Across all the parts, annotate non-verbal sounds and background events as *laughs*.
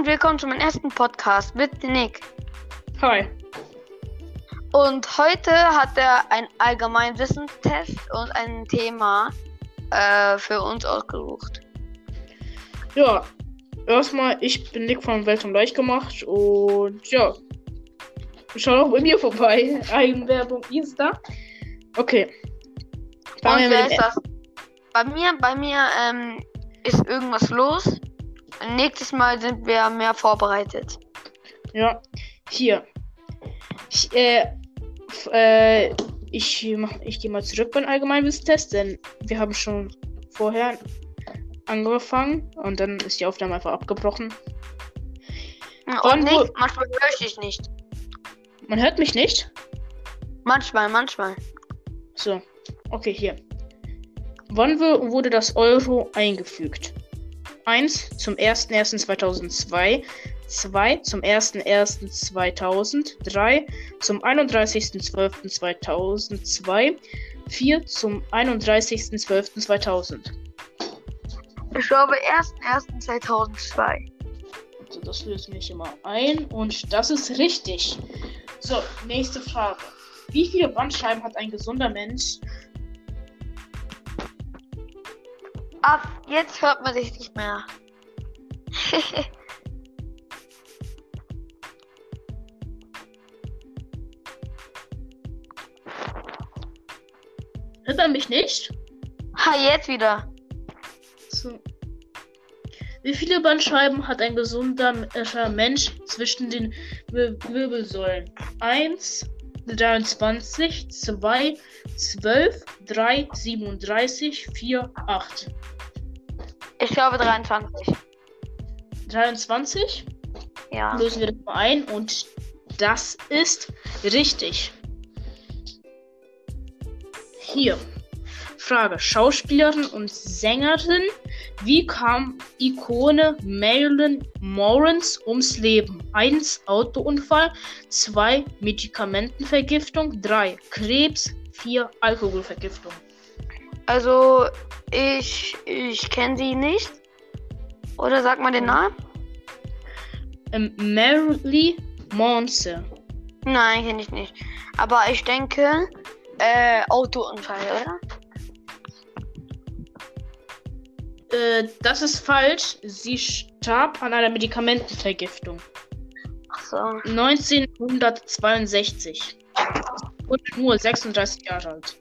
und willkommen zu meinem ersten Podcast mit Nick. Hi. Und heute hat er einen Allgemeinwissenstest und ein Thema äh, für uns ausgesucht. Ja, erstmal, ich bin Nick von Welt und Leicht gemacht und ja, schau doch bei mir vorbei. *laughs* Eigenwerbung ist da. Okay. Und Fangen wir wer ist das? Bei mir, bei mir ähm, ist irgendwas los. Nächstes Mal sind wir mehr vorbereitet. Ja, hier. Ich, äh, äh, ich, mach, ich gehe mal zurück beim Allgemeinwissenstest, denn wir haben schon vorher angefangen und dann ist die Aufnahme einfach abgebrochen. Und Wann Nick, wo- manchmal höre ich dich nicht. Man hört mich nicht? Manchmal, manchmal. So, okay, hier. Wann wurde das Euro eingefügt? 1 zum 01.01.2002, 2 zum 01.01.2000, 3 zum 31.12.2002, 4 zum 31.12.2000. Ich glaube 1.1.2002. So, das wir hier mal ein und das ist richtig. So, nächste Frage. Wie viele Bandscheiben hat ein gesunder Mensch? Ab jetzt hört man dich nicht mehr. *laughs* Hört man mich nicht? ha, jetzt wieder. So. Wie viele Bandscheiben hat ein gesunder äh, Mensch zwischen den Wir Wirbelsäulen? 1, 23, 2, 12, 3, 37, 4, 8. Ich glaube 23. 23? Ja. Lösen wir das mal ein und das ist richtig. Hier. Frage. Schauspielerin und Sängerin. Wie kam Ikone Marilyn Morris ums Leben? 1. Autounfall. 2. Medikamentenvergiftung. 3. Krebs. 4. Alkoholvergiftung. Also, ich, ich kenne sie nicht. Oder sag mal den Namen? Ähm, Marilyn Monse. Nein, kenne ich nicht. Aber ich denke, äh, Autounfall, oder? Äh, das ist falsch. Sie starb an einer Medikamentenvergiftung. Ach so. 1962. Und nur 36 Jahre alt.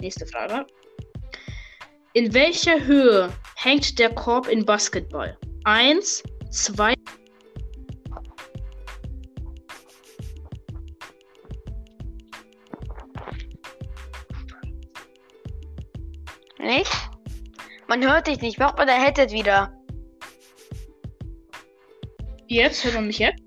Nächste Frage. In welcher Höhe hängt der Korb in Basketball? 1, 2, Nicht? Man hört dich nicht. Mach mal der Headset wieder. jetzt? Hört man mich jetzt?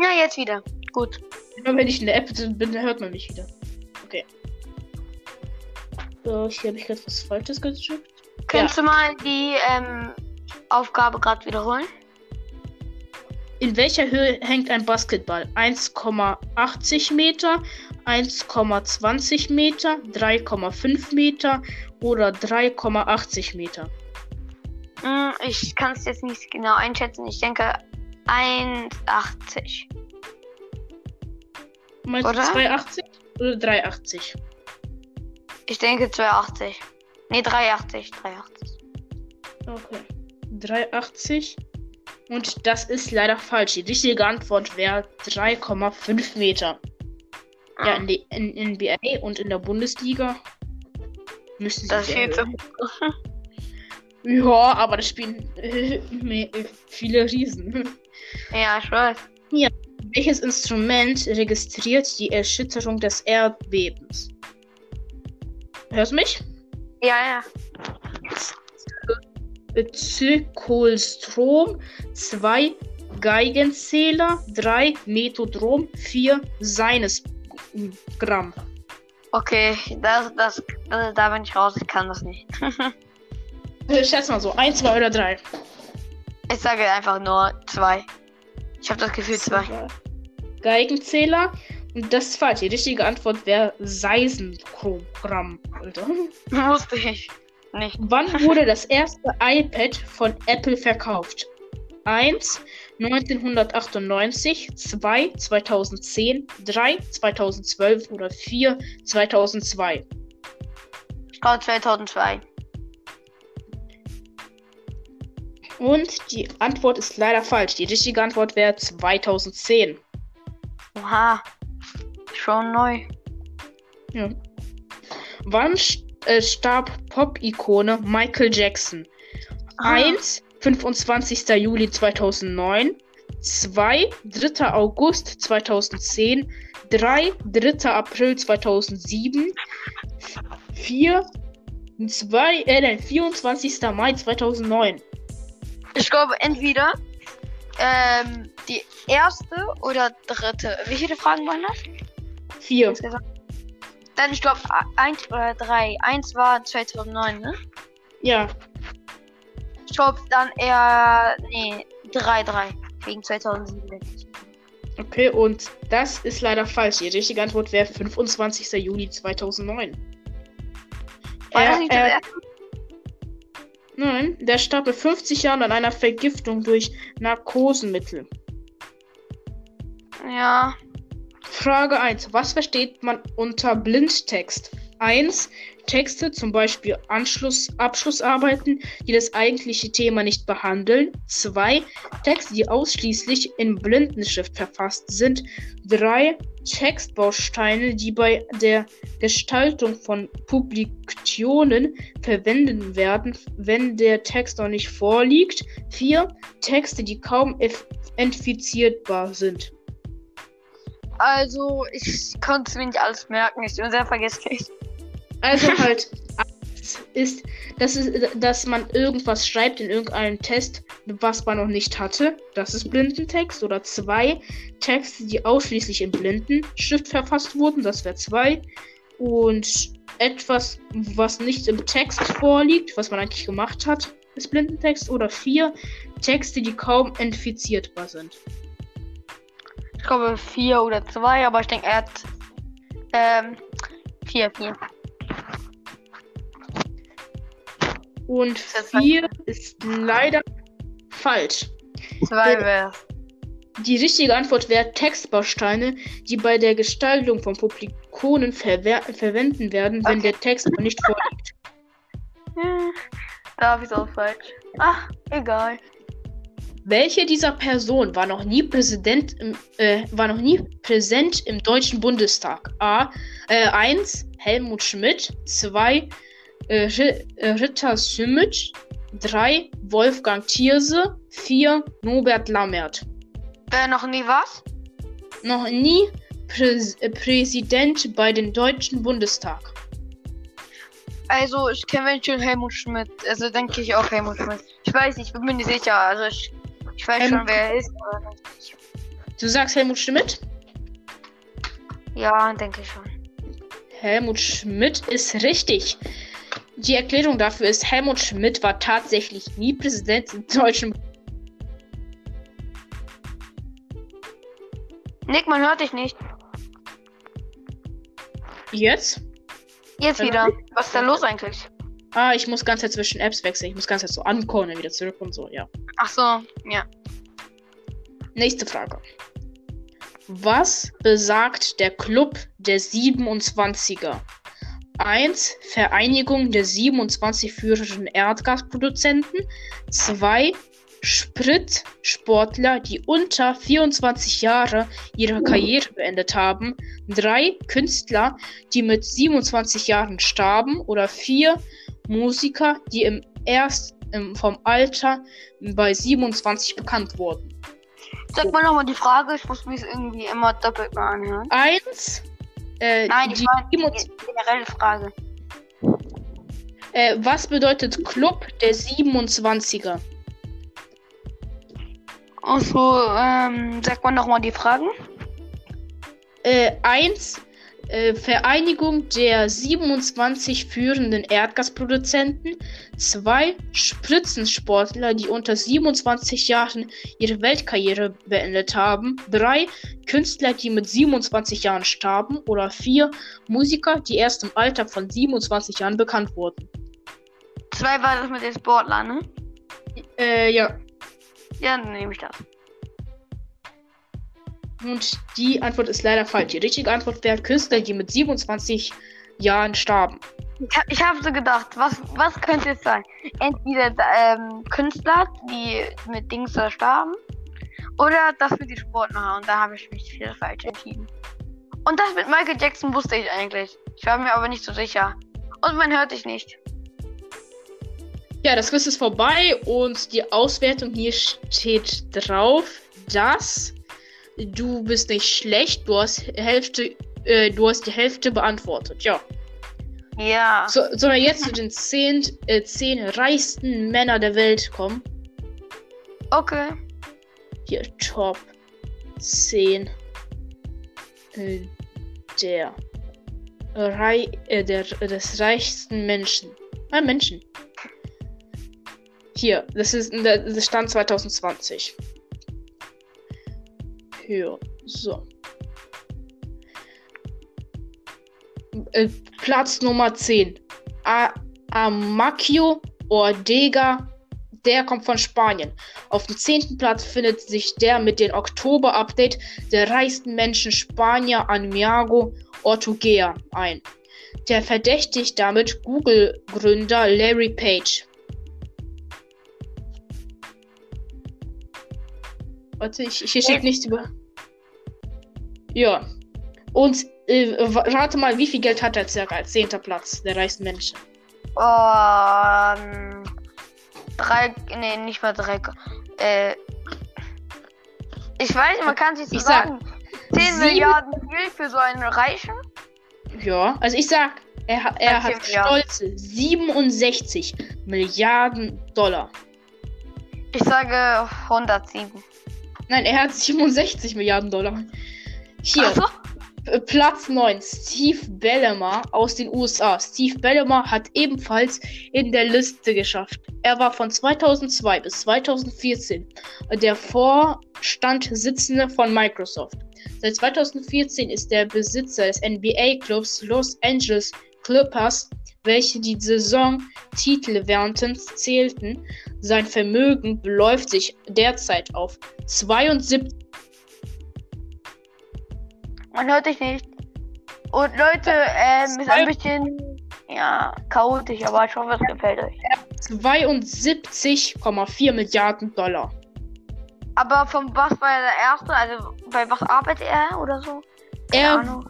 Ja, jetzt wieder. Gut. Immer wenn ich in der App bin, dann hört man mich wieder. Okay. So, hier habe ich gerade was Falsches gedrückt. Könntest du mal die ähm, Aufgabe gerade wiederholen? In welcher Höhe hängt ein Basketball? 1,80 Meter, 1,20 Meter, 3,5 Meter oder 3,80 Meter? Hm, ich kann es jetzt nicht genau einschätzen. Ich denke 1,80. Meinst Oder? du 2,80 oder 3,80? Ich denke 2,80. Nee, 3,80. 3,80. Okay. 3,80. Und das ist leider falsch. Die richtige Antwort wäre 3,5 Meter. Ja, in, in NBA und in der Bundesliga müssen sie Das viel zu. Ja, aber das spielen äh, viele Riesen. Ja, ich weiß. Welches Instrument registriert die Erschütterung des Erdbebens? Hörst du mich? Ja, ja. Zirkulstrom, 2 Geigenzähler, 3 Methodrom, 4 Seinesgramm. Okay, das, das, äh, da bin ich raus. Ich kann das nicht. *laughs* Äh, Schätz mal so, 1, 2 oder 3. Ich sage einfach nur 2. Ich habe das Gefühl 2. Geigenzähler. Und das ist falsch. Die richtige Antwort wäre Seisengramm. Alter. *laughs* Wusste ich nicht. Wann wurde das erste iPad von Apple verkauft? 1 1998, 2 2010, 3 2012 oder 4 2002? Ich glaube 2002. Und die Antwort ist leider falsch. Die richtige Antwort wäre 2010. Oha. Schon neu. Ja. Wann st äh, starb Pop-Ikone Michael Jackson? Ah. 1. 25. Juli 2009. 2. 3. August 2010. 3. 3. April 2007. 4. 2, äh, nein, 24. Mai 2009. Ich glaube entweder ähm, die erste oder dritte. Wie viele Fragen waren das? 4. Insgesamt? Dann ich glaube eins oder drei. Eins war 2009, ne? Ja. Ich glaube dann eher nee drei drei wegen 2007. denke ich. Okay, und das ist leider falsch. Die richtige Antwort wäre 25. Juli 2009. War das nicht er-? Nein, der starb mit 50 Jahren an einer Vergiftung durch Narkosemittel. Ja. Frage 1. Was versteht man unter Blindtext? 1. Texte, zum Beispiel Anschluss, Abschlussarbeiten, die das eigentliche Thema nicht behandeln. 2. Texte, die ausschließlich in Blindenschrift verfasst sind. 3. Textbausteine, die bei der Gestaltung von Publikationen verwendet werden, wenn der Text noch nicht vorliegt. 4. Texte, die kaum entfizierbar sind. Also ich konnte mir nicht alles merken. Ich bin sehr vergesslich. Also halt ist, dass, es, dass man irgendwas schreibt in irgendeinem Test, was man noch nicht hatte. Das ist Blindentext. Oder zwei Texte, die ausschließlich in Blindenschrift verfasst wurden. Das wäre zwei. Und etwas, was nicht im Text vorliegt, was man eigentlich gemacht hat, ist Blindentext. Oder vier Texte, die kaum entfizierbar sind. Ich glaube vier oder zwei, aber ich denke er hat ähm, vier, vier. Und Das vier ist leider falsch. Zwei Äh, wär's. Die richtige Antwort wäre Textbausteine, die bei der Gestaltung von Publikationen verwer verwenden werden, wenn Okay. der Text noch nicht vorliegt. Hm, Da habe ich auch falsch. Ach, egal. Welche dieser Personen war noch nie Präsident im, äh, war noch nie präsent im Deutschen Bundestag? A. Äh, 1. Helmut Schmidt. 2. Äh, äh, Ritter Sümmitsch. 3. Wolfgang Thierse. 4. Norbert Lammert. Wer noch nie was? Noch nie Präs äh, Präsident bei den Deutschen Bundestag. Also ich kenne schon Helmut Schmidt. Also denke ich auch Helmut Schmidt. Ich weiß nicht, bin mir nicht sicher. Also ich, ich weiß Ähm, schon, wer er ist. Du sagst Helmut Schmidt? Ja, denke ich schon. Helmut Schmidt ist richtig. Die Erklärung dafür ist, Helmut Schmidt war tatsächlich nie Präsident im deutschen. Nick, man hört dich nicht. Jetzt? Jetzt Hallo? wieder. Was ist da los eigentlich? Ah, ich muss ganz zwischen Apps wechseln. Ich muss ganz so ankommen, dann wieder zurück und so, ja. Ach so, ja. Nächste Frage. Was besagt der Club der 27er? 1. Vereinigung der 27 führenden Erdgasproduzenten. 2. Spritsportler, die unter 24 Jahre ihre Karriere beendet haben. 3. Künstler, die mit 27 Jahren starben. Oder 4. Musiker, die im erst im, vom Alter bei 27 bekannt wurden. Sag mal nochmal die Frage, ich muss mich irgendwie immer doppelt mal anhören. 1. Äh, Nein, ich die meine die 27 generelle Frage. äh, was bedeutet Club der 27er? Also, ähm, sag mal nochmal die Fragen. Äh, 1. Äh, Vereinigung der 27 führenden Erdgasproduzenten. 2. Spitzensportler, die unter 27 Jahren ihre Weltkarriere beendet haben. 3. Künstler, die mit 27 Jahren starben. Oder 4. Musiker, die erst im Alter von 27 Jahren bekannt wurden. Zwei war das mit den Sportlern, ne? Äh, ja. Ja, dann nehme ich das. Und die Antwort ist leider falsch. Die richtige Antwort wäre Künstler, die mit 27 Jahren starben. Ich, hab- ich habe so gedacht, was, was könnte es sein? Entweder ähm, Künstler, die mit Dings starben, oder das mit den Sportler. Und da habe ich mich das falsch entschieden. Und das mit Michael Jackson wusste ich eigentlich. Ich war mir aber nicht so sicher. Und man hört dich nicht. Ja, das Quiz ist vorbei und die Auswertung hier steht drauf, dass du bist nicht schlecht, du hast Hälfte, äh, du hast die Hälfte beantwortet. Ja. Ja. So, sollen wir jetzt zu den zehn, äh, zehn reichsten Männer der Welt kommen? Okay. Hier, Top 10 äh, der, Rei äh, der des reichsten Menschen. Ah, Menschen. Hier, das ist der das Stand 2020. Hier, so. Äh, Platz Nummer 10. A Amakio Ortega der kommt von Spanien. Auf dem zehnten Platz findet sich der mit dem Oktober-Update der reichsten Menschen Spanier Aniago Ortugea ein. Der verdächtigt damit Google-Gründer Larry Page. Warte, ich, hier steht nichts über. Ja. Und äh, rate mal, wie viel Geld hat er circa als zehnter Platz der reichsten Menschen? Ähm, drei, nee, nicht mal drei. Äh, ich weiß, man kann sich so Ich sag, sagen. 10 sieben- Milliarden viel für so einen Reichen? Ja, also ich sag, er, er hat stolze 67 Milliarden Dollar. Ich sage 107. Nein, er hat 67 Milliarden Dollar. Hier, so. Platz 9, Steve Ballmer aus den USA. Steve Ballmer hat ebenfalls in der Liste geschafft. Er war von 2002 bis 2014 der Vorstandssitzende von Microsoft. Seit 2014 ist er Besitzer des NBA-Clubs Los Angeles Clippers, welche die Saisontitel während zählten. Sein Vermögen beläuft sich derzeit auf 72 Man hört dich nicht. Und Leute, ähm, ist ein bisschen, ja, chaotisch, aber ich hoffe, es gefällt euch. 72,4 Milliarden Dollar. Aber von was war er der Erste? Also, bei was arbeitet er oder so? Keine Er, Ahnung.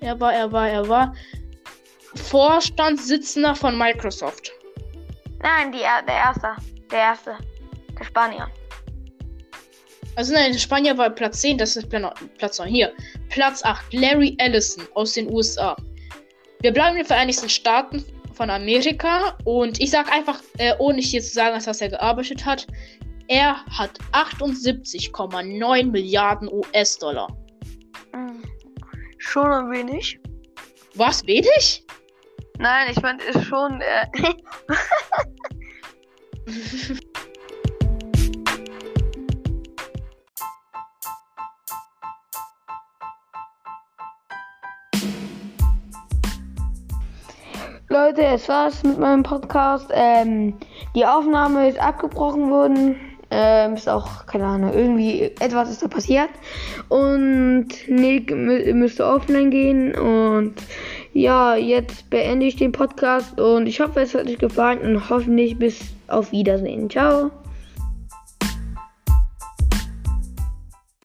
er war, er war, er war Vorstandssitzender von Microsoft. Nein, die, Er- der Erste. Der Erste. Der Spanier. Also nein, der Spanier war Platz 10, das ist Platz 9. Hier. Platz 8, Larry Ellison aus den USA. Wir bleiben in den Vereinigten Staaten von Amerika und ich sag einfach, äh, ohne hier zu sagen, was er gearbeitet hat, er hat 78,9 Milliarden US-Dollar. Hm. Schon ein wenig. Was, wenig? Nein, ich meine, ist schon, äh, Leute, es war's mit meinem Podcast. Ähm, die Aufnahme ist abgebrochen worden. Ähm, ist auch, keine Ahnung, irgendwie etwas ist da passiert. Und Nick mü müsste offline gehen. Und ja, jetzt beende ich den Podcast. Und ich hoffe, es hat euch gefallen. Und hoffentlich bis auf Wiedersehen. Ciao.